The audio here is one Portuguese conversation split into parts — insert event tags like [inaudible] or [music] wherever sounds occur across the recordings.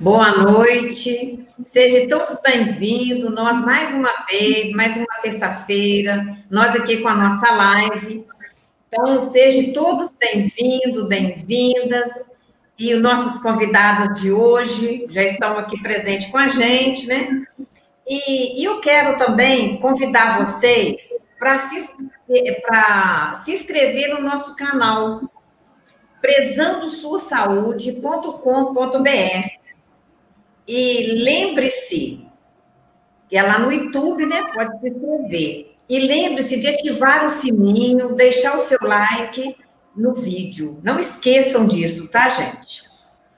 Boa noite, sejam todos bem-vindos. Nós, mais uma vez, mais uma terça-feira, nós aqui com a nossa live. Então, sejam todos bem-vindos, bem-vindas. E os nossos convidados de hoje já estão aqui presentes com a gente, né? E, e eu quero também convidar vocês para se, se inscrever no nosso canal, prezandosuasaúde.com.br. E lembre-se, que é lá no YouTube, né? Pode se inscrever. E lembre-se de ativar o sininho, deixar o seu like no vídeo. Não esqueçam disso, tá, gente?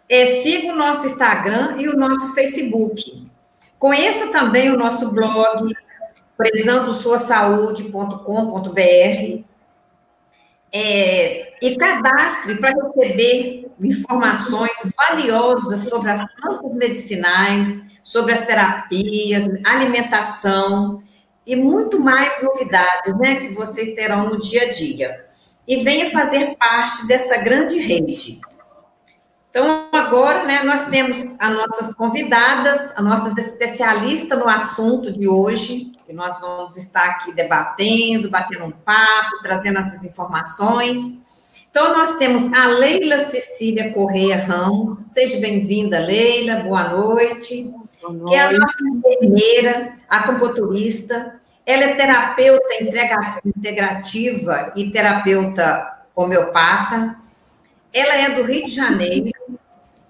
É, siga o nosso Instagram e o nosso Facebook. Conheça também o nosso blog, prezandosuasaude.com.br. É, e cadastre para receber informações valiosas sobre as plantas medicinais, sobre as terapias, alimentação e muito mais novidades, né, que vocês terão no dia a dia. E venha fazer parte dessa grande rede. Então, agora, né, nós temos as nossas convidadas, as nossas especialistas no assunto de hoje, que nós vamos estar aqui debatendo, batendo um papo, trazendo essas informações. Então, nós temos a Leila Cecília Correia Ramos. Seja bem-vinda, Leila. Boa noite. Boa noite. Que é a nossa enfermeira, acupunturista. Ela é terapeuta integrativa e terapeuta homeopata. Ela é do Rio de Janeiro.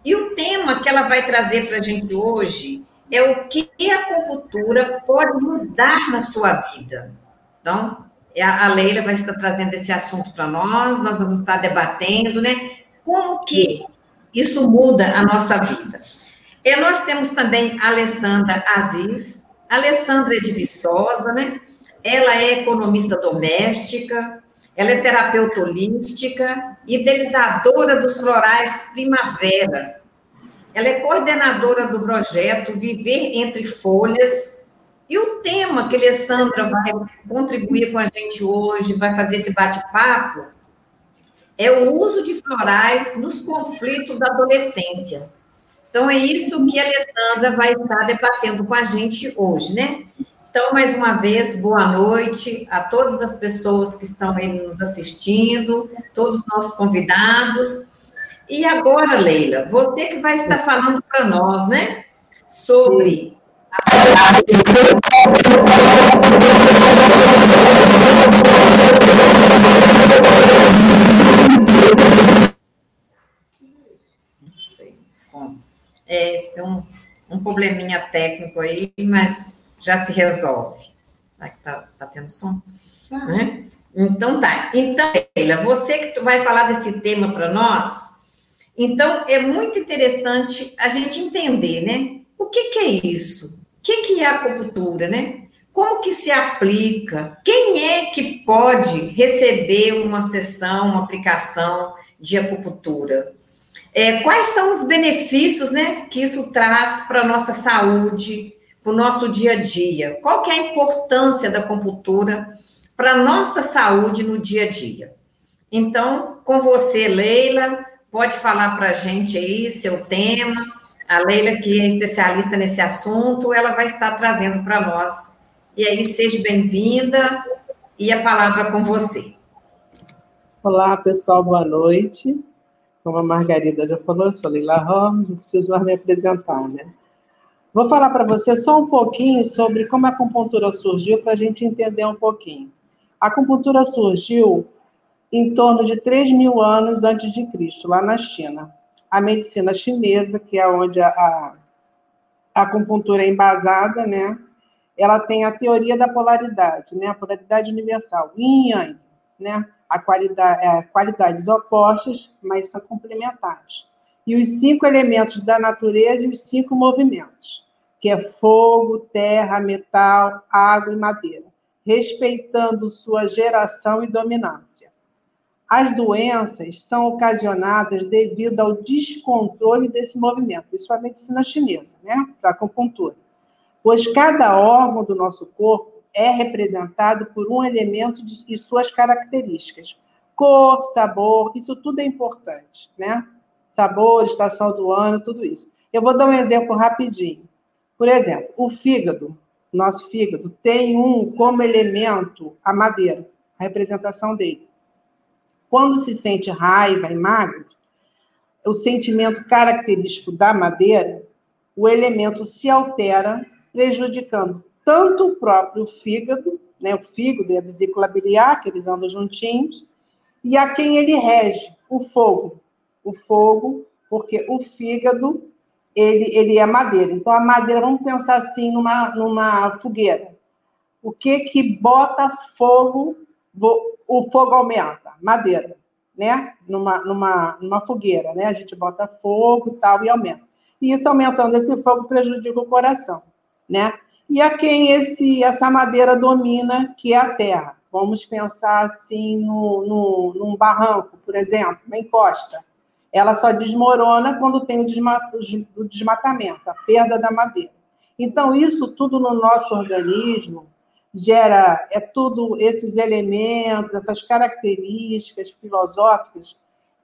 E o tema que ela vai trazer para a gente hoje é o que a acupuntura pode mudar na sua vida. Então, a Leila vai estar trazendo esse assunto para nós, nós vamos estar debatendo, né? Como que isso muda a nossa vida. E nós temos também a Alessandra Aziz. A Alessandra é de Viçosa, né? Ela é economista doméstica, ela é terapeuta holística, idealizadora dos florais Primavera. Ela é coordenadora do projeto Viver Entre Folhas, e o tema que a Alessandra vai contribuir com a gente hoje, vai fazer esse bate-papo, é o uso de florais nos conflitos da adolescência. Então, é isso que a Alessandra vai estar debatendo com a gente hoje, né? Então, mais uma vez, boa noite a todas as pessoas que estão aí nos assistindo, todos os nossos convidados. E agora, Leila, você que vai estar falando para nós, né? Sobre. É, tem um, um probleminha técnico aí, mas já se resolve. Será que tá, tá tendo som? Ah. Né? Então tá. Então, Leila, você que vai falar desse tema para nós, então é muito interessante a gente entender, né? O que, que é isso? O que, que é acupuntura, né? Como que se aplica? Quem é que pode receber uma sessão, uma aplicação de acupuntura? É, quais são os benefícios né, que isso traz para a nossa saúde, para o nosso dia a dia? Qual que é a importância da acupuntura para a nossa saúde no dia a dia? Então, com você, Leila, pode falar para a gente aí seu tema, a Leila, que é especialista nesse assunto, ela vai estar trazendo para nós. E aí, seja bem-vinda e a palavra com você. Olá, pessoal, boa noite. Como a Margarida já falou, eu sou Leila Ramos, não preciso mais me apresentar, né? Vou falar para você só um pouquinho sobre como a acupuntura surgiu, para a gente entender um pouquinho. A acupuntura surgiu em torno de 3 mil anos antes de Cristo, lá na China a medicina chinesa, que é onde a, a, acupuntura é embasada, né? Ela tem a teoria da polaridade, né? A polaridade universal, yin yang, né? A qualidade, é, qualidades opostas, mas são complementares. E os cinco elementos da natureza e os cinco movimentos, que é fogo, terra, metal, água e madeira, respeitando sua geração e dominância. As doenças são ocasionadas devido ao descontrole desse movimento. Isso é a medicina chinesa, né? Para a acupuntura. Pois cada órgão do nosso corpo é representado por um elemento de, e suas características. Cor, sabor, isso tudo é importante, né? Sabor, estação do ano, tudo isso. Eu vou dar um exemplo rapidinho. Por exemplo, o fígado, nosso fígado, tem um como elemento a madeira, a representação dele. Quando se sente raiva e mágoa, o sentimento característico da madeira, o elemento se altera, prejudicando tanto o próprio fígado, né, o fígado e a vesícula biliar, que eles andam juntinhos, e a quem ele rege, o fogo. O fogo, porque o fígado ele, ele é madeira. Então, a madeira, vamos pensar assim, numa, numa fogueira. O que que bota fogo, o fogo aumenta? Madeira, né? Numa, numa, numa fogueira, né? A gente bota fogo e tal e aumenta. E isso aumentando esse fogo prejudica o coração, né? E a quem esse, essa madeira domina, que é a terra. Vamos pensar assim no, no, num barranco, por exemplo, uma encosta ela só desmorona quando tem o desmatamento, a perda da madeira. Então, isso tudo no nosso organismo gera, é tudo esses elementos, essas características filosóficas,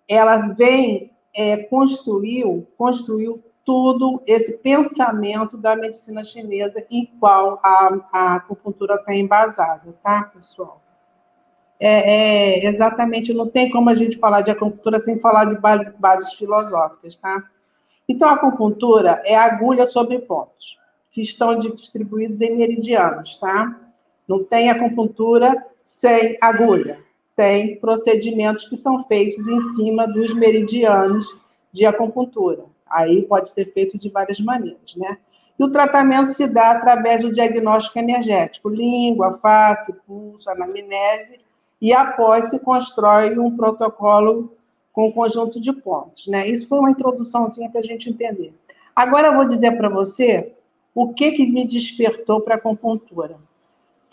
ela vem, é, construiu, construiu tudo esse pensamento da medicina chinesa em qual a, a acupuntura está embasada, tá, pessoal? é, é, exatamente, não tem como a gente falar de acupuntura sem falar de bases, bases filosóficas, tá? Então, a acupuntura é agulha sobre pontos, que estão distribuídos em meridianos, tá? Não tem acupuntura sem agulha. Tem procedimentos que são feitos em cima dos meridianos de acupuntura. Aí pode ser feito de várias maneiras, né? E o tratamento se dá através do diagnóstico energético, língua, face, pulso, anamnese e após se constrói um protocolo com um conjunto de pontos. Né? Isso foi uma introduçãozinha para a gente entender. Agora eu vou dizer para você o que, que me despertou para a acupuntura.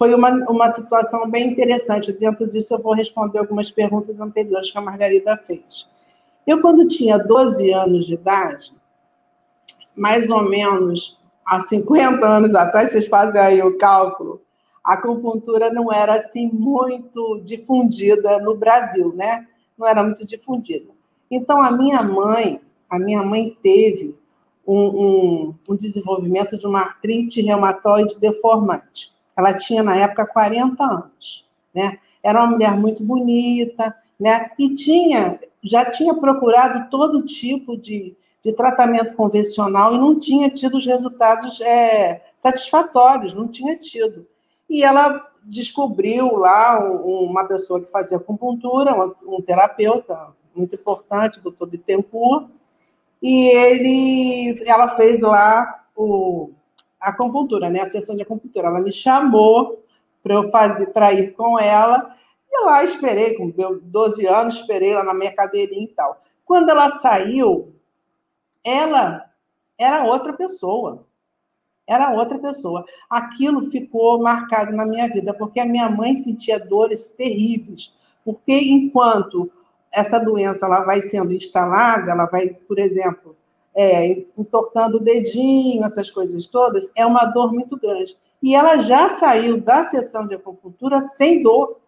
Foi uma, uma situação bem interessante. Dentro disso, eu vou responder algumas perguntas anteriores que a Margarida fez. Eu, quando tinha 12 anos de idade, mais ou menos há 50 anos atrás, vocês fazem aí o cálculo, a acupuntura não era assim muito difundida no Brasil, né? Não era muito difundida. Então a minha mãe, a minha mãe teve um, um, um desenvolvimento de uma artrite reumatoide deformante. Ela tinha na época 40 anos, né? Era uma mulher muito bonita, né? E tinha, já tinha procurado todo tipo de, de tratamento convencional e não tinha tido os resultados é, satisfatórios, não tinha tido. E ela descobriu lá uma pessoa que fazia acupuntura, um, terapeuta muito importante, doutor Bittencourt, e ele, ela fez lá o, acupuntura, né, a sessão de acupuntura. Ela me chamou para eu fazer, para ir com ela, e lá esperei, com 12 anos, esperei lá na minha cadeirinha e tal. Quando ela saiu, ela era outra pessoa era outra pessoa. Aquilo ficou marcado na minha vida, porque a minha mãe sentia dores terríveis. Porque enquanto essa doença ela vai sendo instalada, ela vai, por exemplo, é, entortando o dedinho, essas coisas todas, é uma dor muito grande. E ela já saiu da sessão de acupuntura sem dor.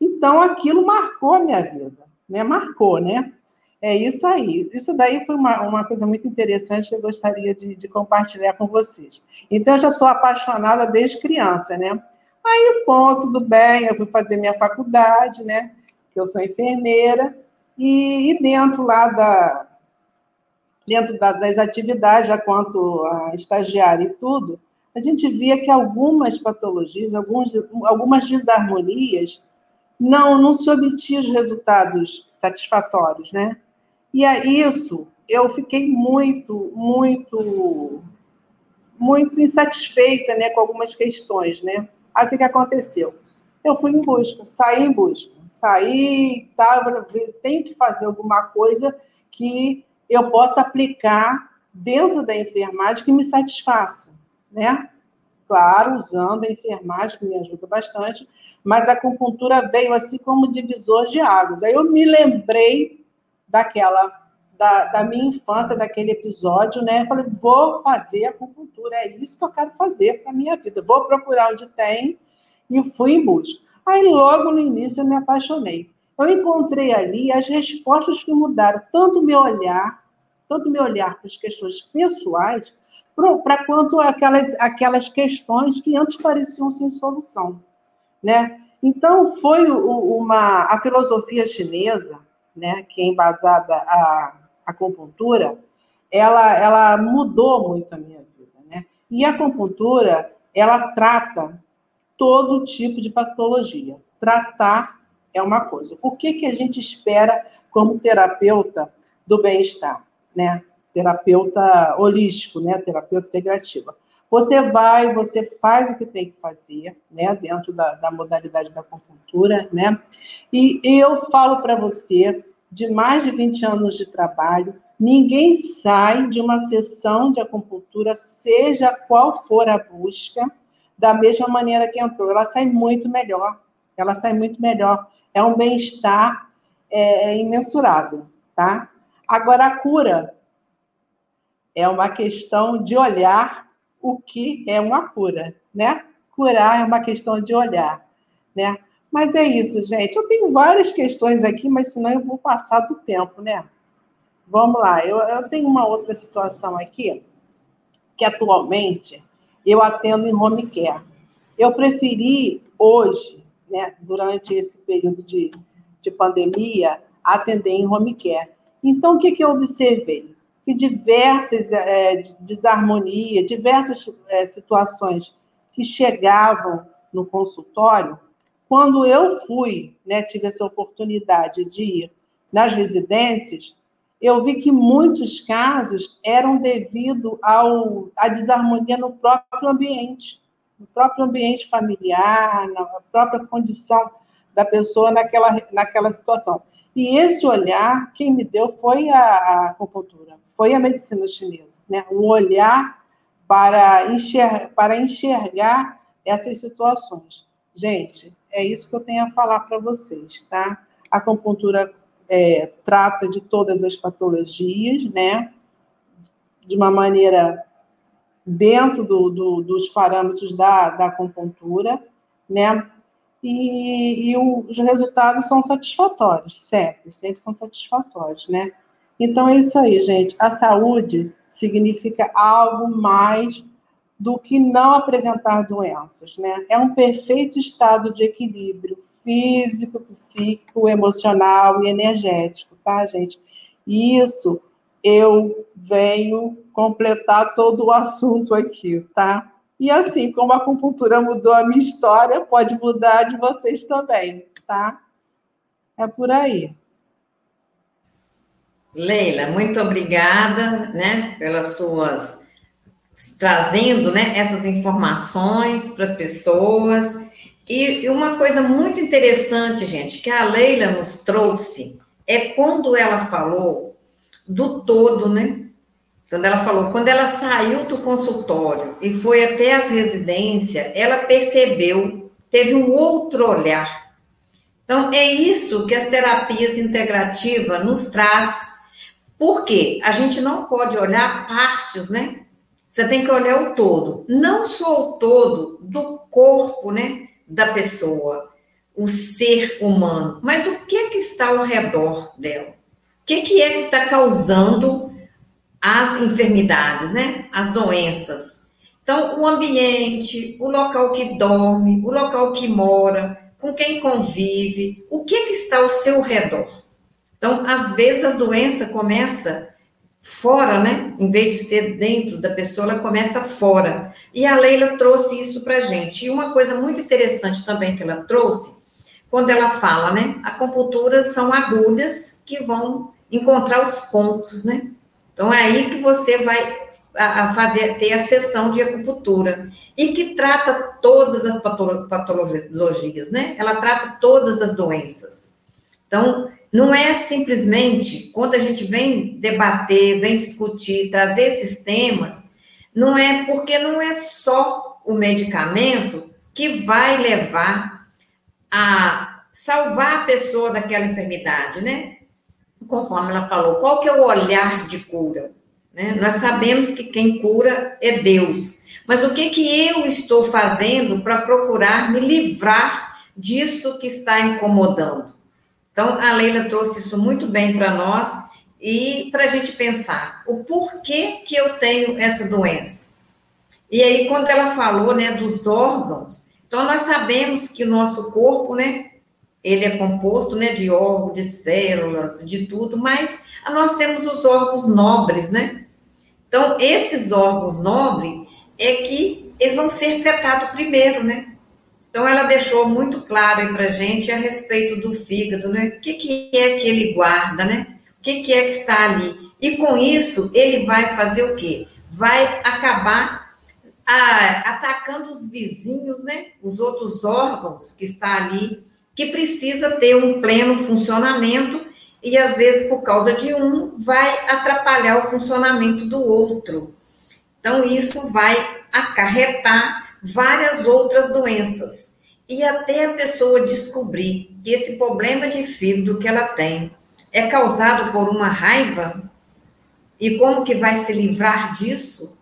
Então, aquilo marcou a minha vida, né? Marcou, né? É isso aí. Isso daí foi uma, uma coisa muito interessante que eu gostaria de, de compartilhar com vocês. Então, eu já sou apaixonada desde criança, né? Aí, bom, tudo bem, eu fui fazer minha faculdade, né? Que eu sou enfermeira, e, e dentro lá da. Dentro da, das atividades, já quanto a estagiária e tudo, a gente via que algumas patologias, alguns, algumas desarmonias, não, não se obtinham os resultados satisfatórios, né? E a isso eu fiquei muito, muito, muito insatisfeita, né, com algumas questões, né? Aí o que, que aconteceu? Eu fui em busca, saí em busca, saí, tava, tenho que fazer alguma coisa que eu possa aplicar dentro da enfermagem que me satisfaça, né? Claro, usando a enfermagem, que me ajuda bastante, mas a acupuntura veio assim como divisor de águas. Aí eu me lembrei daquela da, da, minha infância, daquele episódio, né? Eu falei, vou fazer acupuntura, é isso que eu quero fazer para minha vida. Vou procurar onde tem e fui em busca. Aí, logo no início, eu me apaixonei. Eu encontrei ali as respostas que mudaram tanto meu olhar, todo o meu olhar para as questões pessoais, para quanto aquelas, aquelas questões que antes pareciam sem solução, né? Então, foi uma, a filosofia chinesa, né, que é embasada a acupuntura, ela, ela mudou muito a minha vida, né? E a acupuntura, ela trata todo tipo de patologia. Tratar é uma coisa. O que, que a gente espera como terapeuta do bem-estar, né? Terapeuta holístico, né? Terapeuta integrativa. Você vai, você faz o que tem que fazer, né? Dentro da, da modalidade da acupuntura, né? E eu falo para você, de mais de 20 anos de trabalho, ninguém sai de uma sessão de acupuntura, seja qual for a busca, da mesma maneira que entrou. Ela sai muito melhor. Ela sai muito melhor. É um bem-estar é, é, imensurável, tá? Agora, a cura é uma questão de olhar o que é uma cura, né? Curar é uma questão de olhar, né? Mas é isso, gente. Eu tenho várias questões aqui, mas senão eu vou passar do tempo, né? Vamos lá. Eu, eu tenho uma outra situação aqui, que atualmente eu atendo em home care. Eu preferi hoje, né, durante esse período de, de pandemia, atender em home care. Então, o que, que eu observei? Que diversas é, desarmonias, diversas é, situações que chegavam no consultório, quando eu fui, né, tive essa oportunidade de ir nas residências, eu vi que muitos casos eram devido ao, à desarmonia no próprio ambiente, no próprio ambiente familiar, na própria condição da pessoa naquela, naquela situação. E esse olhar, quem me deu foi a, a acupuntura, foi a medicina chinesa, né? o olhar para, enxer, para enxergar essas situações. Gente, é isso que eu tenho a falar para vocês, tá? A acupuntura é, trata de todas as patologias, né? De uma maneira dentro do, do, dos parâmetros da, da acupuntura, né? E, e o, os resultados são satisfatórios, sempre, sempre são satisfatórios, né? Então é isso aí, gente. A saúde significa algo mais do que não apresentar doenças, né? É um perfeito estado de equilíbrio físico, psíquico, emocional e energético, tá, gente? Isso eu venho completar todo o assunto aqui, tá? E assim como a acupuntura mudou a minha história, pode mudar de vocês também, tá? É por aí. Leila, muito obrigada, né, pelas suas trazendo, né, essas informações para as pessoas e uma coisa muito interessante, gente, que a Leila nos trouxe é quando ela falou do todo, né? Quando ela falou, quando ela saiu do consultório e foi até as residências, ela percebeu, teve um outro olhar. Então, é isso que as terapias integrativas nos traz. Por quê? A gente não pode olhar partes, né? Você tem que olhar o todo. Não só o todo do corpo, né? da pessoa, o ser humano, mas o que é que está ao redor dela? Que, que é que está causando as enfermidades, né? As doenças. Então, o ambiente, o local que dorme, o local que mora, com quem convive, o que, que está ao seu redor. Então, às vezes, as doenças começam fora, né? Em vez de ser dentro da pessoa, ela começa fora. E a Leila trouxe isso para gente. E uma coisa muito interessante também que ela trouxe, quando ela fala, né? Acupunturas são agulhas que vão encontrar os pontos, né? Então é aí que você vai a, fazer ter a sessão de acupuntura e que trata todas as patologias, né? Ela trata todas as doenças. Então, não é simplesmente, quando a gente vem debater, vem discutir, trazer esses temas, não é porque não é só o medicamento que vai levar a salvar a pessoa daquela enfermidade, né? Conforme ela falou, qual que é o olhar de cura? Né? Nós sabemos que quem cura é Deus. Mas o que, que eu estou fazendo para procurar me livrar disso que está incomodando? Então, a Leila trouxe isso muito bem para nós e para a gente pensar o porquê que eu tenho essa doença. E aí, quando ela falou, né, dos órgãos, então nós sabemos que o nosso corpo, né, ele é composto, né, de órgãos, de células, de tudo, mas nós temos os órgãos nobres, né? Então, esses órgãos nobres é que eles vão ser afetados primeiro, né? Então, ela deixou muito claro aí para gente a respeito do fígado, né? O que, que é que ele guarda, né? O que, que é que está ali? E com isso, ele vai fazer o quê? Vai acabar a, atacando os vizinhos, né? Os outros órgãos que está ali, que precisa ter um pleno funcionamento e às vezes por causa de um vai atrapalhar o funcionamento do outro. Então isso vai acarretar várias outras doenças. E até a pessoa descobrir que esse problema de fígado que ela tem é causado por uma raiva, e como que vai se livrar disso?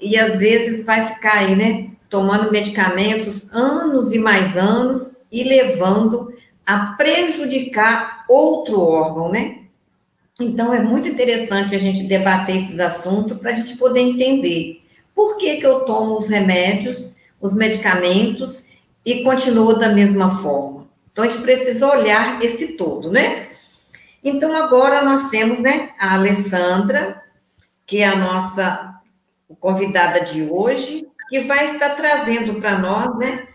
E às vezes vai ficar aí, né, tomando medicamentos anos e mais anos e levando a prejudicar outro órgão, né? Então é muito interessante a gente debater esses assuntos para a gente poder entender por que, que eu tomo os remédios, os medicamentos e continuo da mesma forma? Então, a gente precisa olhar esse todo, né? Então, agora nós temos, né, a Alessandra, que é a nossa convidada de hoje, que vai estar trazendo para nós, né,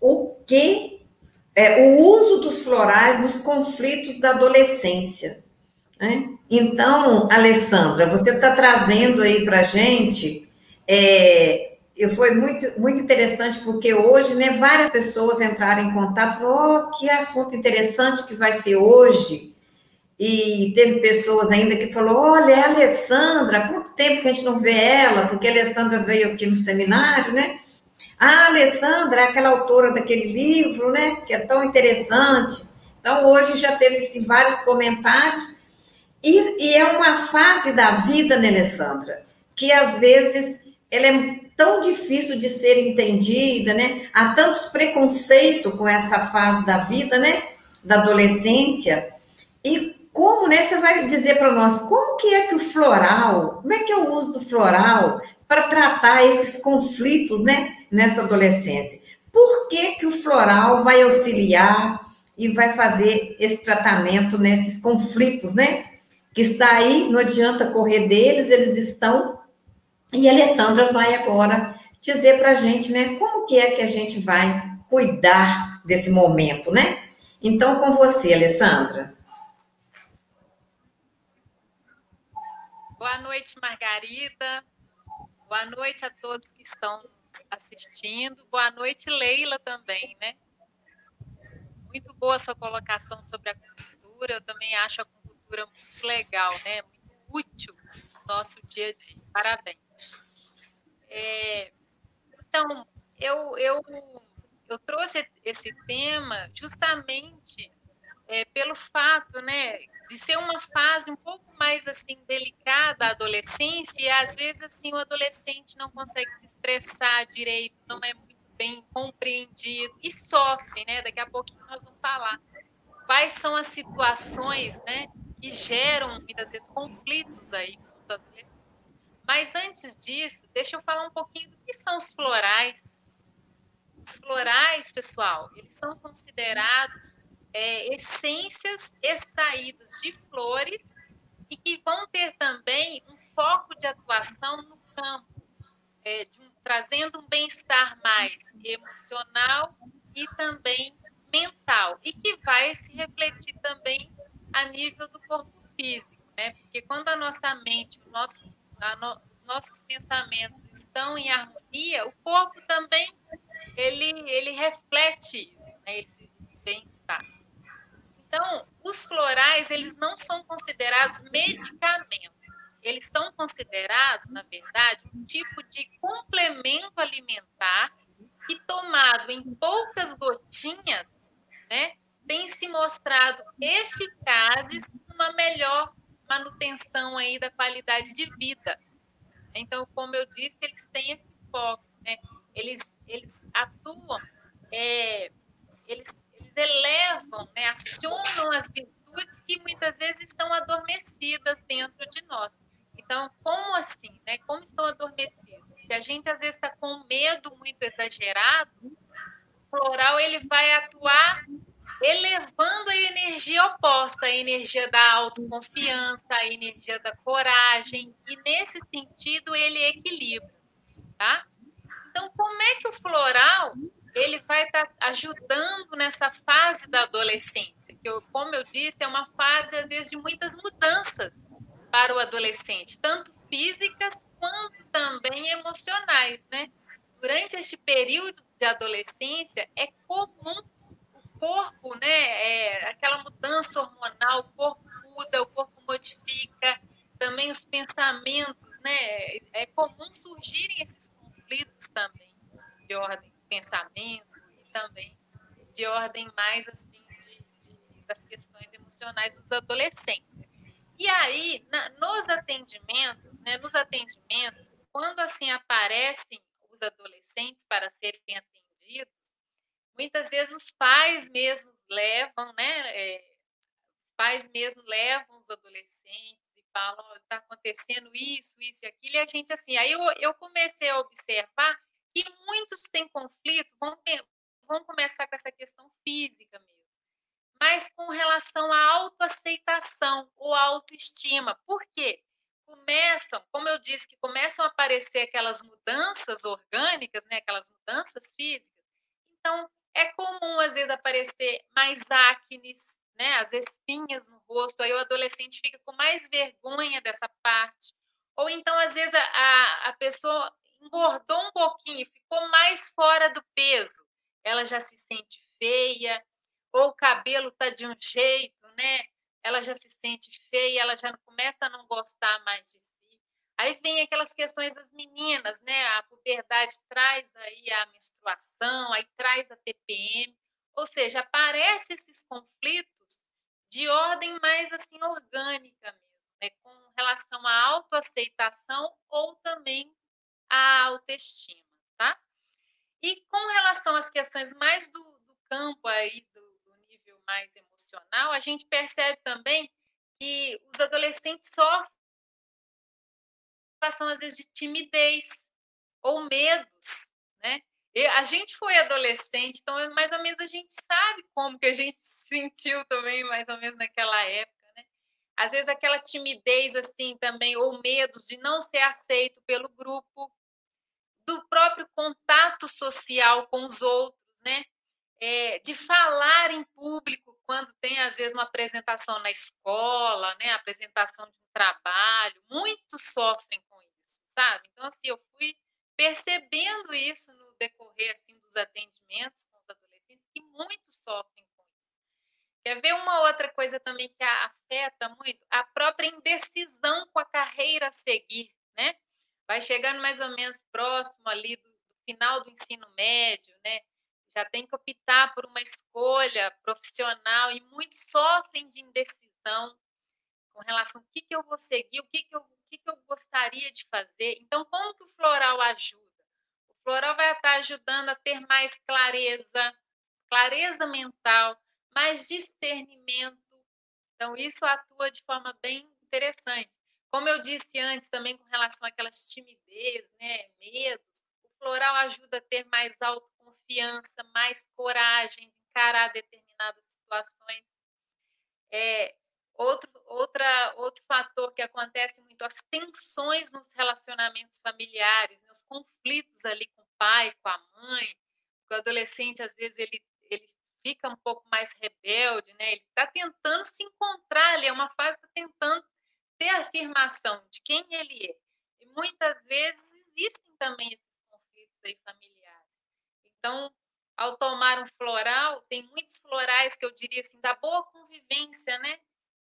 o que é o uso dos florais nos conflitos da adolescência. Né? Então, Alessandra, você está trazendo aí para a gente é, foi muito, muito interessante, porque hoje, né, várias pessoas entraram em contato, falaram, oh, que assunto interessante que vai ser hoje, e teve pessoas ainda que falou, olha, é a Alessandra, há quanto tempo que a gente não vê ela, porque a Alessandra veio aqui no seminário, né, ah, Alessandra é aquela autora daquele livro, né, que é tão interessante, então hoje já teve assim, vários comentários, e, e é uma fase da vida, né, Alessandra, que às vezes ela é tão difícil de ser entendida, né? Há tantos preconceitos com essa fase da vida, né? Da adolescência. E como, né? Você vai dizer para nós como que é que o floral, como é que é o uso do floral para tratar esses conflitos, né? Nessa adolescência. Por que que o floral vai auxiliar e vai fazer esse tratamento nesses conflitos, né? Que está aí, não adianta correr deles, eles estão e a Alessandra vai agora dizer para a gente, né, como que é que a gente vai cuidar desse momento, né? Então, com você, Alessandra. Boa noite, Margarida. Boa noite a todos que estão assistindo. Boa noite, Leila, também, né? Muito boa sua colocação sobre a cultura. Eu também acho a cultura muito legal, né? Muito útil no nosso dia a dia. Parabéns. É, então, eu, eu, eu trouxe esse tema justamente é, pelo fato né, de ser uma fase um pouco mais assim delicada a adolescência, e às vezes assim, o adolescente não consegue se expressar direito, não é muito bem compreendido e sofre, né? Daqui a pouquinho nós vamos falar. Quais são as situações né, que geram, muitas vezes, conflitos aí com os adolescentes? Mas antes disso, deixa eu falar um pouquinho do que são os florais. Os florais, pessoal, eles são considerados é, essências extraídas de flores e que vão ter também um foco de atuação no campo, é, um, trazendo um bem-estar mais emocional e também mental, e que vai se refletir também a nível do corpo físico, né? Porque quando a nossa mente, o nosso no, os nossos pensamentos estão em harmonia, o corpo também ele, ele reflete isso, né, esse bem-estar. Então, os florais, eles não são considerados medicamentos. Eles são considerados, na verdade, um tipo de complemento alimentar que, tomado em poucas gotinhas, né, tem se mostrado eficazes numa melhor manutenção aí da qualidade de vida. Então, como eu disse, eles têm esse foco, né? Eles, eles atuam, é, eles, eles elevam, né? acionam as virtudes que muitas vezes estão adormecidas dentro de nós. Então, como assim, né? Como estão adormecidas? Se a gente às vezes está com medo muito exagerado, o floral ele vai atuar elevando a energia oposta, a energia da autoconfiança, a energia da coragem, e nesse sentido ele equilibra, tá? Então, como é que o floral ele vai estar tá ajudando nessa fase da adolescência, que eu, como eu disse, é uma fase às vezes de muitas mudanças para o adolescente, tanto físicas quanto também emocionais, né? Durante este período de adolescência é comum o corpo, né, é, aquela mudança hormonal, o corpo muda, o corpo modifica, também os pensamentos, né? É comum surgirem esses conflitos também de ordem pensamento e também de ordem mais assim de, de, das questões emocionais dos adolescentes. E aí, na, nos atendimentos, né, nos atendimentos, quando assim aparecem os adolescentes para serem atendidos, muitas vezes os pais mesmos levam, né, é, os pais mesmos levam os adolescentes e falam, está acontecendo isso, isso e aquilo, e a gente assim, aí eu, eu comecei a observar que muitos têm conflito, vão, vão começar com essa questão física mesmo, mas com relação à autoaceitação ou autoestima. Por quê? Começam, como eu disse, que começam a aparecer aquelas mudanças orgânicas, né, aquelas mudanças físicas. Então, é comum às vezes aparecer mais acnes, né, as espinhas no rosto, aí o adolescente fica com mais vergonha dessa parte. Ou então, às vezes, a, a pessoa engordou um pouquinho, ficou mais fora do peso, ela já se sente feia, ou o cabelo tá de um jeito, né? Ela já se sente feia, ela já começa a não gostar mais de si. Aí vem aquelas questões das meninas, né? A puberdade traz aí a menstruação, aí traz a TPM, ou seja, aparecem esses conflitos de ordem mais assim orgânica mesmo, né? Com relação à autoaceitação ou também a autoestima, tá? E com relação às questões mais do, do campo aí, do, do, nível mais emocional, a gente percebe também que os adolescentes sofrem situação, às vezes, de timidez ou medos, né? E a gente foi adolescente, então mais ou menos a gente sabe como que a gente [laughs] se sentiu também, mais ou menos naquela época, né? Às vezes aquela timidez assim também, ou medos de não ser aceito pelo grupo, do próprio contato social com os outros, né? É, de falar em público quando tem às vezes uma apresentação na escola, né? Apresentação de um trabalho, muitos sofrem com isso, sabe? Então assim eu fui percebendo isso no decorrer assim dos atendimentos com os adolescentes que muitos sofrem com isso. Quer ver uma outra coisa também que afeta muito a própria indecisão com a carreira a seguir, né? Vai chegando mais ou menos próximo ali do, do final do ensino médio, né? Já tem que optar por uma escolha profissional e muitos sofrem de indecisão com relação ao que, que eu vou seguir, o que, que, eu, o que, que eu gostaria de fazer. Então, como que o floral ajuda? O floral vai estar ajudando a ter mais clareza, clareza mental, mais discernimento. Então, isso atua de forma bem interessante. Como eu disse antes também com relação àquelas timidez, né, medos, o floral ajuda a ter mais autoconfiança, mais coragem de encarar determinadas situações. É, outro, outra, outro fator que acontece muito, as tensões nos relacionamentos familiares, né, os conflitos ali com o pai, com a mãe, o adolescente às vezes ele, ele fica um pouco mais rebelde, né? Ele está tentando se encontrar ali, é uma fase que está tentando ter a afirmação de quem ele é. E muitas vezes existem também esses conflitos aí familiares. Então, ao tomar um floral, tem muitos florais que eu diria assim, da boa convivência, né?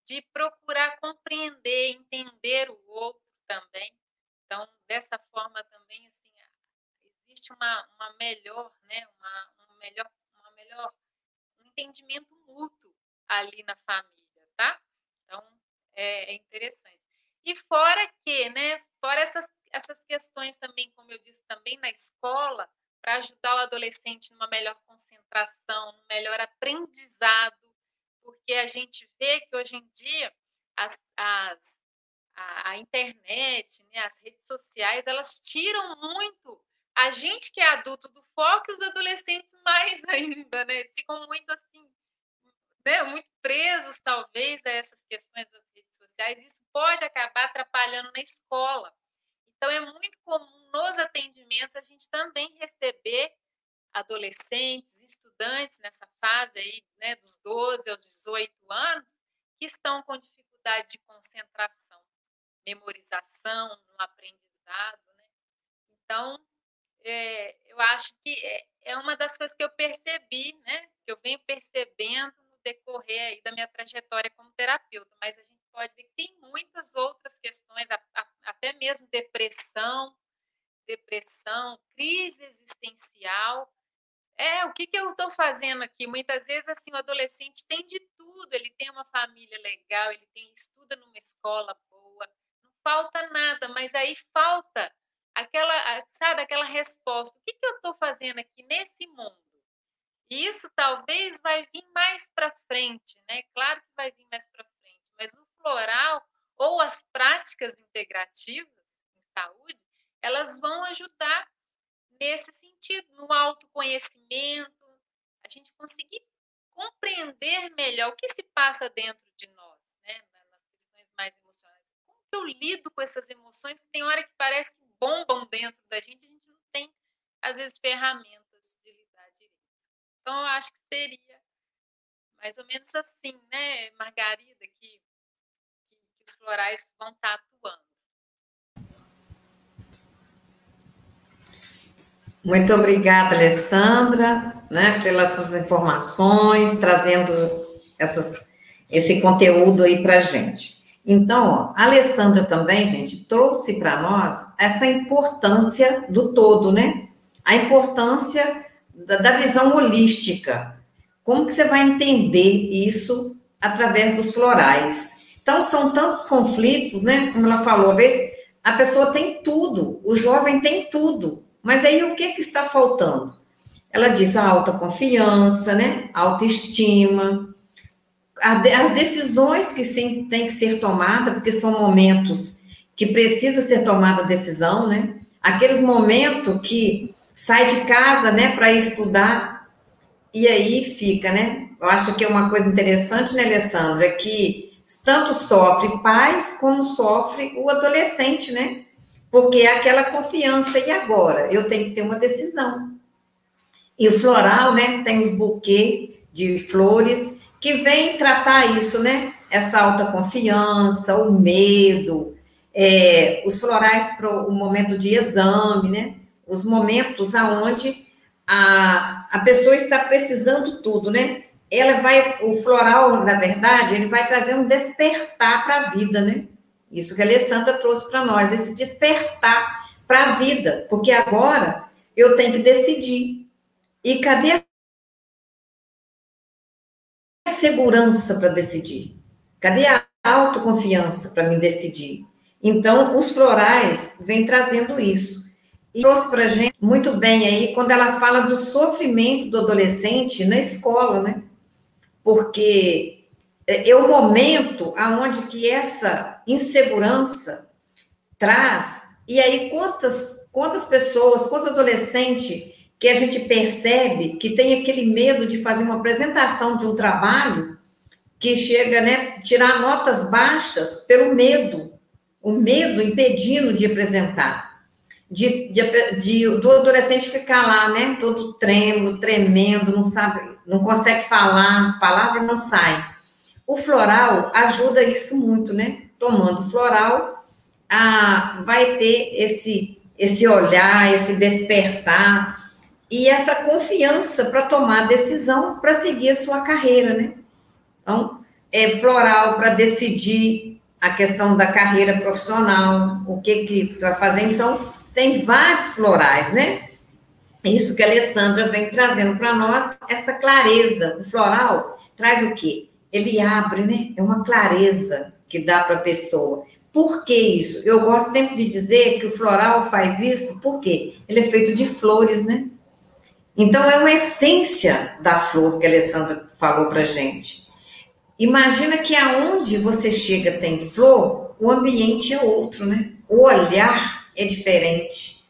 De procurar compreender, entender o outro também. Então, dessa forma também, assim, existe uma, uma melhor, né? Uma, uma melhor, uma melhor um entendimento mútuo ali na família, tá? É, é interessante. E fora que, né, fora essas, essas questões também, como eu disse, também na escola, para ajudar o adolescente numa melhor concentração, num melhor aprendizado, porque a gente vê que hoje em dia as, as, a, a internet, né, as redes sociais, elas tiram muito a gente que é adulto do foco e os adolescentes [laughs] mais ainda, né? Eles ficam muito assim, né? Muito presos, talvez, a essas questões das sociais. Isso pode acabar atrapalhando na escola. Então, é muito comum nos atendimentos a gente também receber adolescentes, estudantes nessa fase aí, né, dos 12 aos 18 anos, que estão com dificuldade de concentração, memorização no aprendizado, né? Então, é, eu acho que é, é, uma das coisas que eu percebi, né, que eu venho percebendo no decorrer aí da minha trajetória como terapeuta, mas a gente pode ver que tem muitas outras questões, a, a, até mesmo depressão, depressão, crise existencial. É, o que, que eu estou fazendo aqui? Muitas vezes, assim, o adolescente tem de tudo, ele tem uma família legal, ele tem estuda numa escola boa, não falta nada, mas aí falta aquela, sabe, aquela resposta. O que, que eu estou fazendo aqui nesse mundo? E isso talvez vai vir mais para frente, né? Claro que vai vir mais para frente, mas o floral ou as práticas integrativas em saúde, elas vão ajudar nesse sentido, no autoconhecimento, a gente conseguir compreender melhor o que se passa dentro de nós, né? Nas questões mais emocionais. Como que eu lido com essas emoções que tem hora que parece que bombam dentro da gente, a gente não tem, às vezes, ferramentas de lidar direito. Então, eu acho que seria mais ou menos assim, né, Margarida, que, florais vão estar atuando. Muito obrigada, Alessandra, né, pelas informações, trazendo essas, esse conteúdo aí para a gente. Então, ó, a Alessandra também, gente, trouxe para nós essa importância do todo, né? A importância da, da, visão holística. Como que você vai entender isso através dos florais? Então, são tantos conflitos, né? Como ela falou, às vezes a pessoa tem tudo, o jovem tem tudo, mas aí o que, que está faltando? Ela diz a autoconfiança, né? Autoestima, as decisões que sim, têm que ser tomadas, porque são momentos que precisa ser tomada a decisão, né? Aqueles momentos que sai de casa, né, para estudar, e aí fica, né? Eu acho que é uma coisa interessante, né, Alessandra, que tanto sofre pais como sofre o adolescente, né? Porque é aquela confiança, e agora? Eu tenho que ter uma decisão. E o floral, né, tem os buquês de flores, que vem tratar isso, né? Essa autoconfiança, o medo, é, os florais para o momento de exame, né? Os momentos aonde a, a pessoa está precisando tudo, né? Ela vai, o floral, na verdade, ele vai trazer um despertar para a vida, né? Isso que a Alessandra trouxe para nós, esse despertar para a vida, porque agora eu tenho que decidir. E cadê segurança para decidir? Cadê a autoconfiança para me decidir? Então, os florais vêm trazendo isso. E trouxe para a gente muito bem aí quando ela fala do sofrimento do adolescente na escola, né? Porque é, é o momento aonde que essa insegurança traz, e aí quantas, quantas pessoas, quantos adolescentes que a gente percebe que tem aquele medo de fazer uma apresentação de um trabalho que chega, né, tirar notas baixas pelo medo, o medo impedindo de apresentar, de, de, de, do adolescente ficar lá, né, todo trêmulo, tremendo, não sabe, não consegue falar, as palavras não saem. O floral ajuda isso muito, né? Tomando floral, a, vai ter esse esse olhar, esse despertar, e essa confiança para tomar decisão para seguir a sua carreira, né? Então, é floral para decidir a questão da carreira profissional, o que que você vai fazer. Então, tem vários florais, né? Isso que a Alessandra vem trazendo para nós, essa clareza. O floral traz o quê? Ele abre, né? É uma clareza que dá para a pessoa. Por que isso? Eu gosto sempre de dizer que o floral faz isso, porque ele é feito de flores, né? Então, é uma essência da flor que a Alessandra falou para gente. imagina que aonde você chega tem flor, o ambiente é outro, né? O olhar é diferente.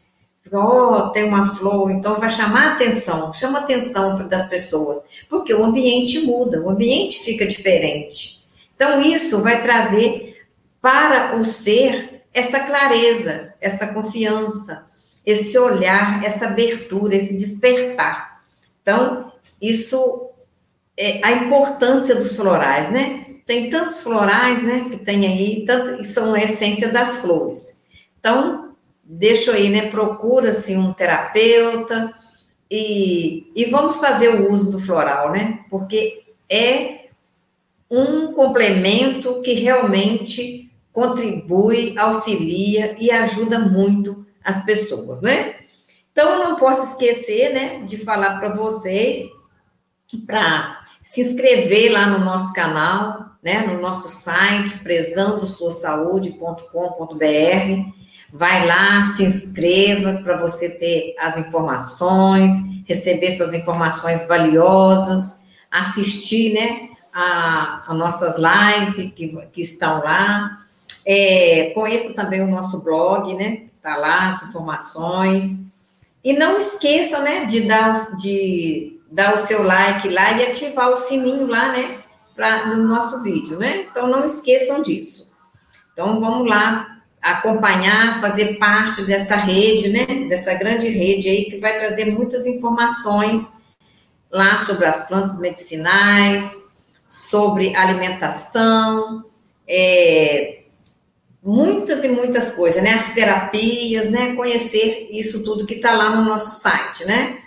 Ó, oh, tem uma flor, então vai chamar atenção, chama atenção das pessoas, porque o ambiente muda, o ambiente fica diferente. Então, isso vai trazer para o ser essa clareza, essa confiança, esse olhar, essa abertura, esse despertar. Então, isso é a importância dos florais, né? Tem tantos florais, né, que tem aí, tanto, são a essência das flores. Então, deixa aí, né, procura-se um terapeuta e, e vamos fazer o uso do floral, né? Porque é um complemento que realmente contribui, auxilia e ajuda muito as pessoas, né? Então, não posso esquecer, né, de falar para vocês para se inscrever lá no nosso canal, né, no nosso site, prezandosuasaude.com.br. Vai lá, se inscreva para você ter as informações, receber essas informações valiosas, assistir, né, a, nossas lives que, que estão lá. É, conheça também o nosso blog, né, Tá lá as informações. E não esqueça, né, de dar, de dar o seu like lá e ativar o sininho lá, né, pra, no nosso vídeo, né? Então, não esqueçam disso. Então, vamos lá acompanhar, fazer parte dessa rede, né, dessa grande rede aí que vai trazer muitas informações lá sobre as plantas medicinais, sobre alimentação, é, muitas e muitas coisas, né? As terapias, né? Conhecer isso tudo que está lá no nosso site, né?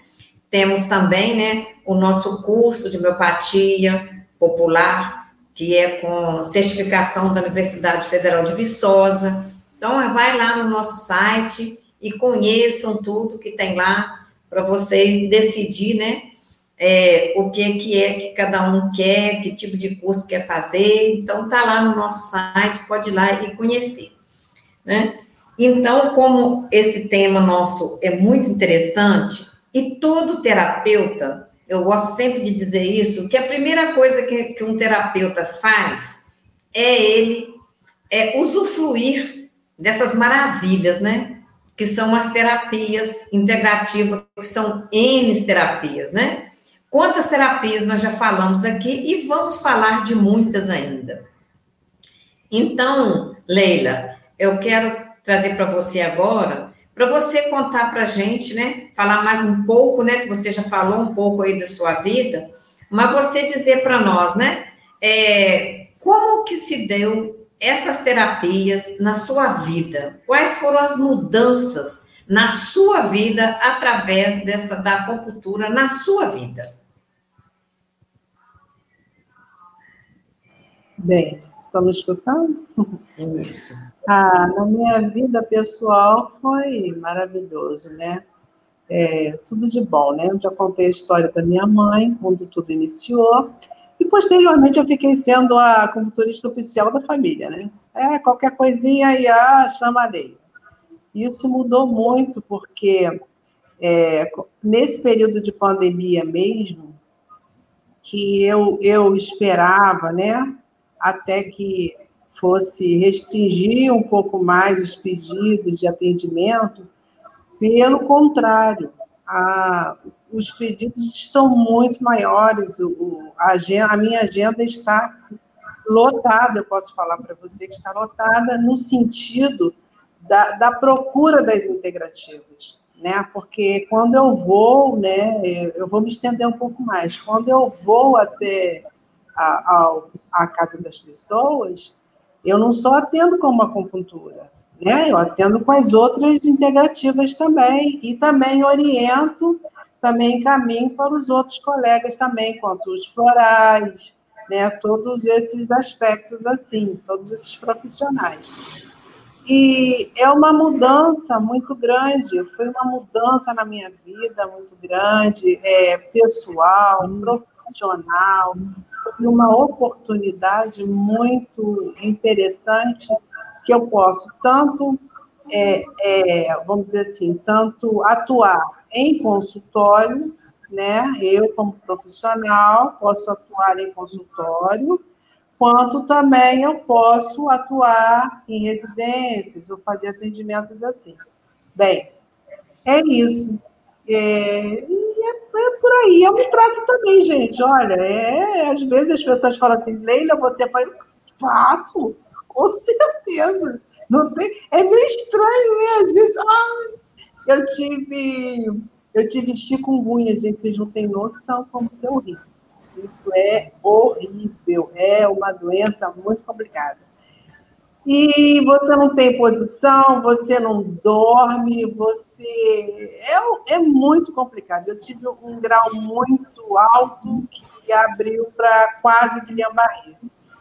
Temos também, né, o nosso curso de homeopatia popular, que é com certificação da Universidade Federal de Viçosa. Então, vai lá no nosso site e conheçam tudo que tem lá para vocês decidir, né, é, o que, que é que cada um quer, que tipo de curso quer fazer. Então, tá lá no nosso site, pode ir lá e conhecer, né? Então, como esse tema nosso é muito interessante, e todo terapeuta, eu gosto sempre de dizer isso, que a primeira coisa que, que um terapeuta faz é ele é usufruir dessas maravilhas, né? Que são as terapias integrativas, que são N terapias, né? Quantas terapias nós já falamos aqui e vamos falar de muitas ainda. Então, Leila, eu quero trazer para você agora, para você contar para a gente, né? Falar mais um pouco, né? Que você já falou um pouco aí da sua vida, mas você dizer para nós, né? É, como que se deu essas terapias na sua vida? Quais foram as mudanças na sua vida através dessa da acupuntura na sua vida? Bem, estão escutando? Isso. [laughs] Ah, na minha vida pessoal foi maravilhoso, né? É, tudo de bom, né? Eu já contei a história da minha mãe, quando tudo iniciou, posteriormente eu fiquei sendo a computadorista oficial da família, né? É, qualquer coisinha aí, ah, chama a lei. Isso mudou muito, porque é, nesse período de pandemia mesmo, que eu, eu esperava, né? até que fosse restringir um pouco mais os pedidos de atendimento, pelo contrário, a, os pedidos estão muito maiores, o, a, agenda, a minha agenda está lotada, eu posso falar para você que está lotada no sentido da, da procura das integrativas, né? Porque quando eu vou, né, eu vou me estender um pouco mais. Quando eu vou até a, a, casa das pessoas, eu não só atendo com uma acupuntura, né? Eu atendo com as outras integrativas também, e também oriento, também encaminho para os outros colegas também, quanto os florais, né? Todos esses aspectos assim, todos esses profissionais. E é uma mudança muito grande, foi uma mudança na minha vida muito grande, é, pessoal, profissional, e uma oportunidade muito interessante que eu posso tanto, é, é, vamos dizer assim, tanto atuar em consultório, né? Eu como profissional posso atuar em consultório, quanto também eu posso atuar em residências ou fazer atendimentos assim. Bem, é isso. É, é por aí. Eu me trato também, gente. Olha, é, às vezes as pessoas falam assim, Leila, você faz. Faço, com [laughs] certeza. Não tem, é meio estranho, né? Às vezes, ah, eu tive. Eu tive chikungunya, gente, vocês não têm noção como ser horrível. Isso é horrível, é uma doença muito complicada. E você não tem posição, você não dorme, você. É, é muito complicado. Eu tive um grau muito alto que abriu para quase Guillain-Barré.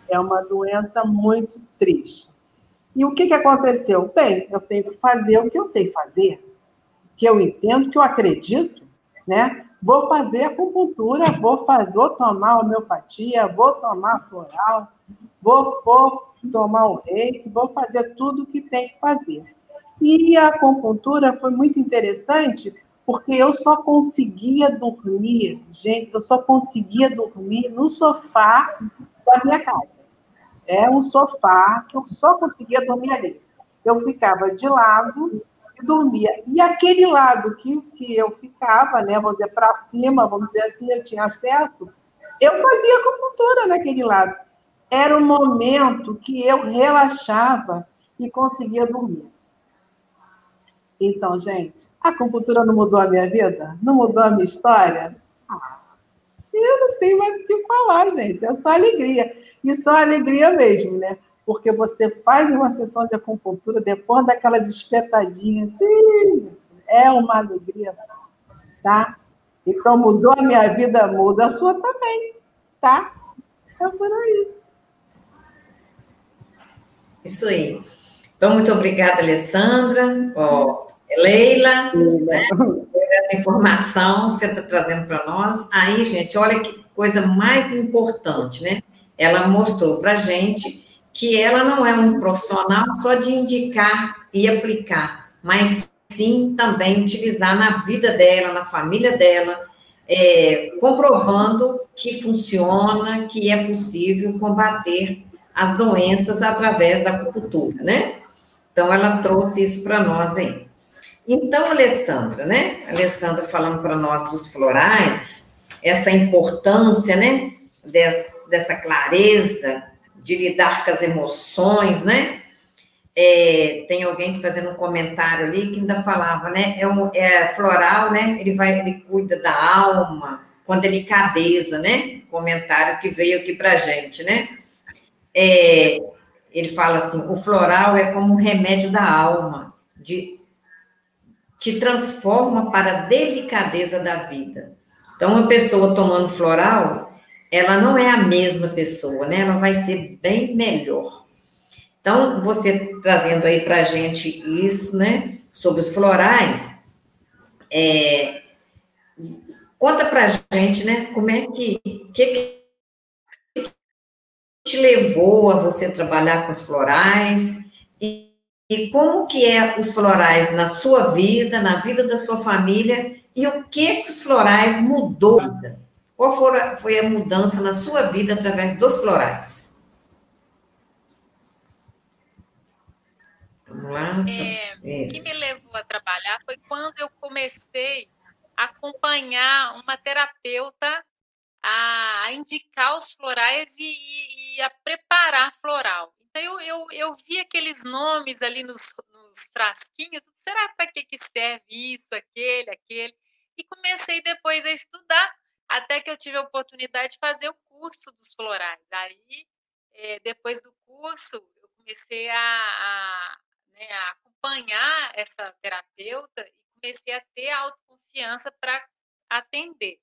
É uma doença muito triste. E o que, que aconteceu? Bem, eu tenho que fazer o que eu sei fazer, que eu entendo, que eu acredito, né? Vou fazer acupuntura, vou fazer, vou tomar homeopatia, vou tomar floral, vou, vou tomar o reiki, vou fazer tudo o que tem que fazer. E a acupuntura foi muito interessante, porque eu só conseguia dormir, gente, eu só conseguia dormir no sofá da minha casa. É um sofá que eu só conseguia dormir ali. Eu ficava de lado e dormia. E aquele lado que, que eu ficava, né, vamos dizer, para cima, vamos dizer assim, eu tinha acesso, eu fazia acupuntura naquele lado era o momento que eu relaxava e conseguia dormir. Então, gente, a acupuntura não mudou a minha vida? Não mudou a minha história? Ah, eu não tenho mais o que falar, gente. É só alegria. E só alegria mesmo, né? Porque você faz uma sessão de acupuntura depois daquelas espetadinhas. É uma alegria só, tá? Então, mudou a minha vida, muda a sua também, tá? É por aí. Isso aí. Então, muito obrigada, Alessandra, ó, Leila, né, essa informação que você está trazendo para nós. Aí, gente, olha que coisa mais importante, né? Ela mostrou para gente que ela não é um profissional só de indicar e aplicar, mas sim também utilizar na vida dela, na família dela, é, comprovando que funciona, que é possível combater as doenças através da acupuntura, né? Então, ela trouxe isso para nós aí. Então, Alessandra, né? Alessandra falando para nós dos florais, essa importância, né? Des, dessa clareza de lidar com as emoções, né? É, tem alguém fazendo um comentário ali que ainda falava, né? É, um, é floral, né? Ele vai, ele cuida da alma, com delicadeza, né? Comentário que veio aqui para gente, né? é, ele fala assim: o floral é como um remédio da alma, de, te transforma para a delicadeza da vida. Então, uma pessoa tomando floral, ela não é a mesma pessoa, né? Ela vai ser bem melhor. Então, você trazendo aí para a gente isso, né? Sobre os florais, é, conta para a gente, né? Como é que, que te levou a você trabalhar com os florais e, como que é os florais na sua vida, na vida da sua família e o que, que os florais mudou? Qual foi a mudança na sua vida através dos florais? Vamos lá. É, o que me levou a trabalhar foi quando eu comecei a acompanhar uma terapeuta a, indicar os florais e, e, e, a preparar floral. Então, eu, eu, eu vi aqueles nomes ali nos, nos frasquinhos, será para que, que serve isso, aquele, aquele? E comecei depois a estudar, até que eu tive a oportunidade de fazer o curso dos florais. Aí, é, depois do curso, eu comecei a, a, né, a acompanhar essa terapeuta e comecei a ter autoconfiança para atender.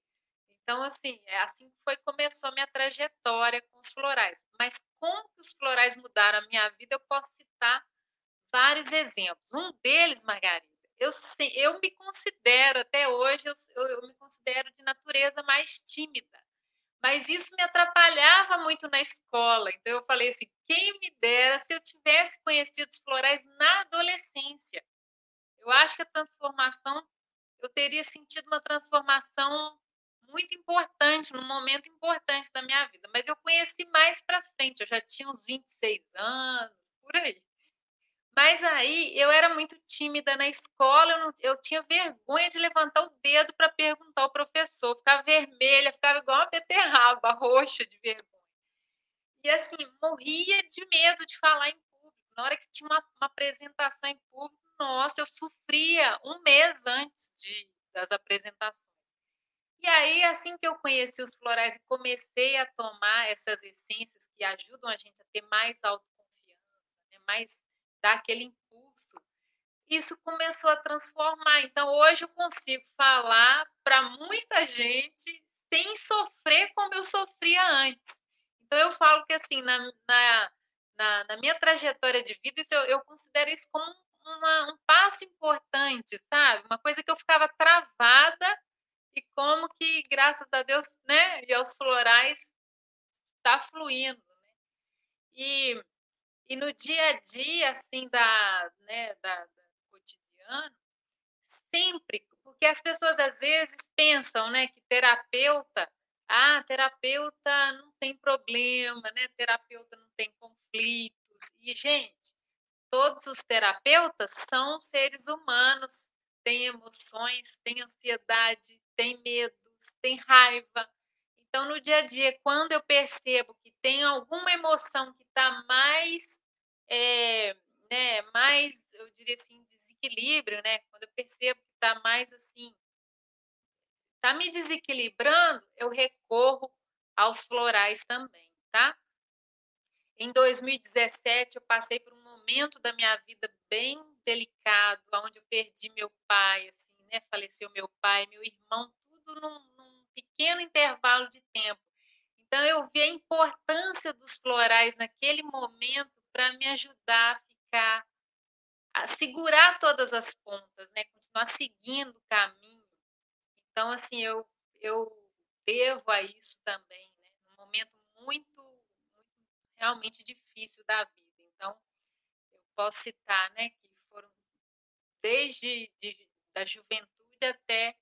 Então, assim, é assim que foi começou a minha trajetória com os florais. Mas como que os florais mudaram a minha vida, eu posso citar vários exemplos. Um deles, Margarida, eu, eu me considero, até hoje, eu, eu me considero de natureza mais tímida. Mas isso me atrapalhava muito na escola. Então, eu falei assim: quem me dera se eu tivesse conhecido os florais na adolescência. Eu acho que a transformação, eu teria sentido uma transformação muito importante, num momento importante da minha vida. Mas eu conheci mais para frente, eu já tinha uns 26 anos, por aí. Mas aí eu era muito tímida na escola, eu, não, eu tinha vergonha de levantar o dedo para perguntar ao professor, ficava vermelha, ficava igual uma beterraba, [laughs] roxa de vergonha. E assim, morria de medo de falar em público. Na hora que tinha uma, uma apresentação em público, nossa, eu sofria um mês antes de, das apresentações. E aí, assim que eu conheci os florais e comecei a tomar essas essências que ajudam a gente a ter mais autoconfiança, né, mais dar aquele impulso, isso começou a transformar. Então, hoje eu consigo falar para muita gente sem sofrer como eu sofria antes. Então, eu falo que, assim, na, na, na, na minha trajetória de vida, isso eu, eu considero isso como uma, um passo importante, sabe? Uma coisa que eu ficava travada e como que, graças a Deus, né, e aos florais, está fluindo. Né? E, e no dia a dia, assim, da, né, da, da cotidiano, sempre, porque as pessoas às vezes pensam, né, que terapeuta, ah, terapeuta não tem problema, né, terapeuta não tem conflitos. E, gente, todos os terapeutas são seres humanos, têm emoções, têm ansiedade, têm medos, têm raiva. Então, no dia a dia, quando eu percebo que tem alguma emoção que está mais, é, né, mais, eu diria assim, desequilíbrio, né? Quando eu percebo que está mais assim, está me desequilibrando, eu recorro aos florais também, tá? Em 2017, eu passei por um momento da minha vida bem delicado, onde eu perdi meu pai, assim, né? Faleceu meu pai, meu irmão, tudo num, num pequeno intervalo de tempo. Então eu vi a importância dos florais naquele momento para me ajudar a ficar, a segurar todas as pontas, né? Continuar seguindo o caminho. Então assim eu eu devo a isso também, né? Num momento muito, muito realmente difícil da vida posso citar, né, desde de, da juventude até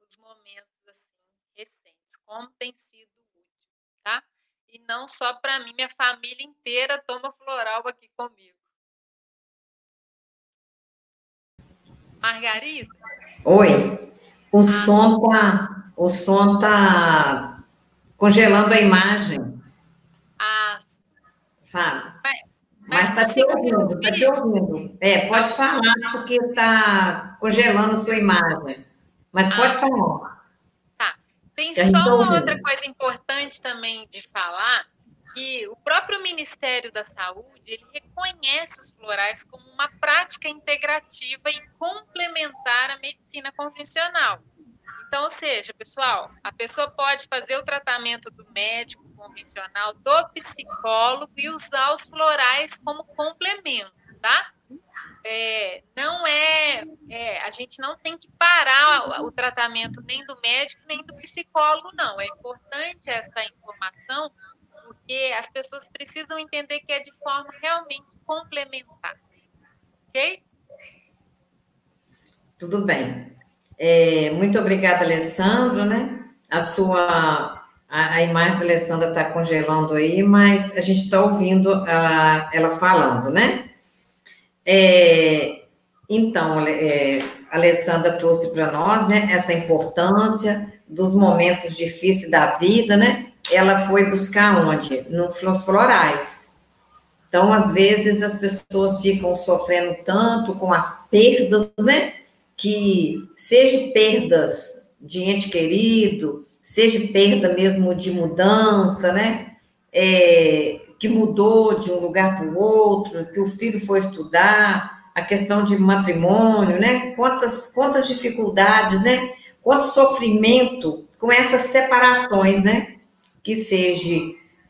os momentos assim recentes, como tem sido útil, tá? E não só para mim, minha família inteira toma floral aqui comigo. Margarida? Oi. O ah, som tá, o som tá congelando a imagem. Ah, sabe? Mas está te ouvindo, está te ouvindo. É, pode falar, porque está congelando a sua imagem. Mas pode ah, falar. Tá. Tem só uma outra coisa importante também de falar, que o próprio Ministério da Saúde, ele reconhece os florais como uma prática integrativa e complementar à medicina convencional. Então, ou seja, pessoal, a pessoa pode fazer o tratamento do médico convencional, do psicólogo e usar os florais como complemento, tá? É, não é, é, a gente não tem que parar o, o, tratamento nem do médico nem do psicólogo, não. É importante essa informação porque as pessoas precisam entender que é de forma realmente complementar, ok? Tudo bem. É, muito obrigada, Alessandro, né? A sua a, a imagem da Alessandra está congelando aí, mas a gente está ouvindo a, ela falando, né? É, então, é, a Alessandra trouxe para nós, né, essa importância dos momentos difíceis da vida, né? Ela foi buscar onde? Nos florais. Então, às vezes, as pessoas ficam sofrendo tanto com as perdas, né? Que seja perdas de ente querido, seja perda mesmo de mudança, né? É, que mudou de um lugar para o outro, que o filho foi estudar, a questão de matrimônio, né? Quantas, quantas dificuldades, né? Quanto sofrimento com essas separações, né? Que seja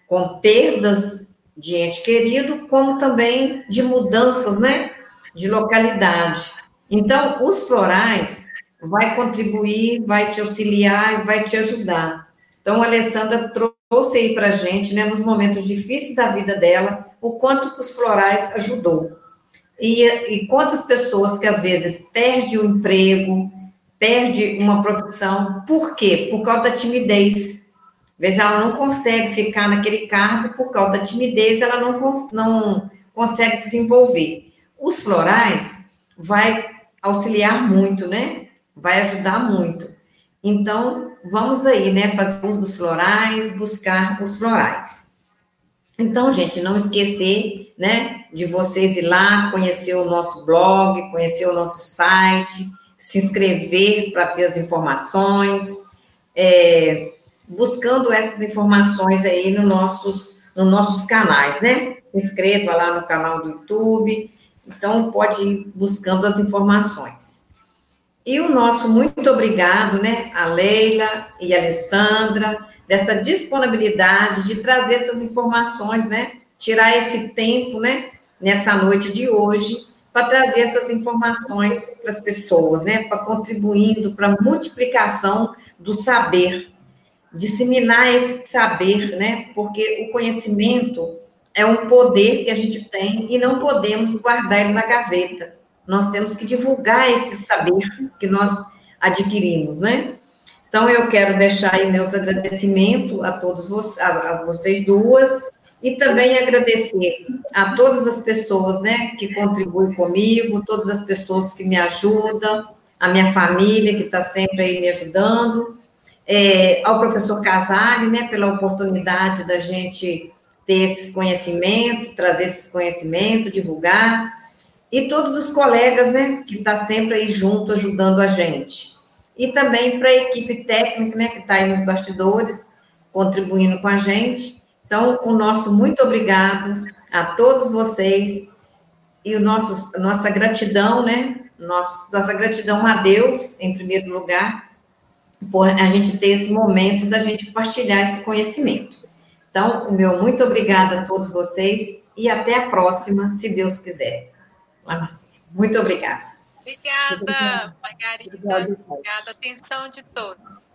com perdas de ente querido, como também de mudanças, né? De localidade. Então, os florais, vai contribuir, vai te auxiliar e vai te ajudar. Então, a Alessandra trouxe aí para a gente, né, nos momentos difíceis da vida dela, o quanto os florais ajudou. E, e quantas pessoas que às vezes perdem o emprego, perde uma profissão. Por quê? Por causa da timidez. Às vezes ela não consegue ficar naquele cargo por causa da timidez, ela não, não consegue desenvolver. Os florais vai auxiliar muito, né? Vai ajudar muito. Então, vamos aí, né? Fazer uso dos florais, buscar os florais. Então, gente, não esquecer, né, de vocês ir lá, conhecer o nosso blog, conhecer o nosso site, se inscrever para ter as informações, é, buscando essas informações aí no nossos, nos nossos canais, né? Inscreva lá no canal do YouTube, então pode ir buscando as informações. E o nosso muito obrigado, né, a Leila e a Alessandra, dessa disponibilidade de trazer essas informações, né? Tirar esse tempo, né? Nessa noite de hoje, para trazer essas informações para as pessoas, né? Para contribuindo para a multiplicação do saber, disseminar esse saber, né? Porque o conhecimento é um poder que a gente tem e não podemos guardar ele na gaveta. Nós temos que divulgar esse saber que nós adquirimos, né? Então, eu quero deixar aí meus agradecimentos a todos vocês, a, vocês duas, e também agradecer a todas as pessoas, né, que contribuem comigo, todas as pessoas que me ajudam, a minha família, que está sempre aí me ajudando, é, ao professor Casale, né, pela oportunidade da gente ter esses conhecimentos, trazer esses conhecimentos, divulgar, e todos os colegas, né, que está sempre aí junto, ajudando a gente e também para a equipe técnica, né, que está aí nos bastidores, contribuindo com a gente. Então, o nosso muito obrigado a todos vocês e o nosso, nossa gratidão, né, nosso, nossa gratidão a Deus, em primeiro lugar, por a gente ter esse momento da gente partilhar esse conhecimento. Então, o meu muito obrigada a todos vocês e até a próxima, se Deus quiser. Muito obrigada. Obrigada, Margarida. Obrigada, obrigada. Atenção de todos.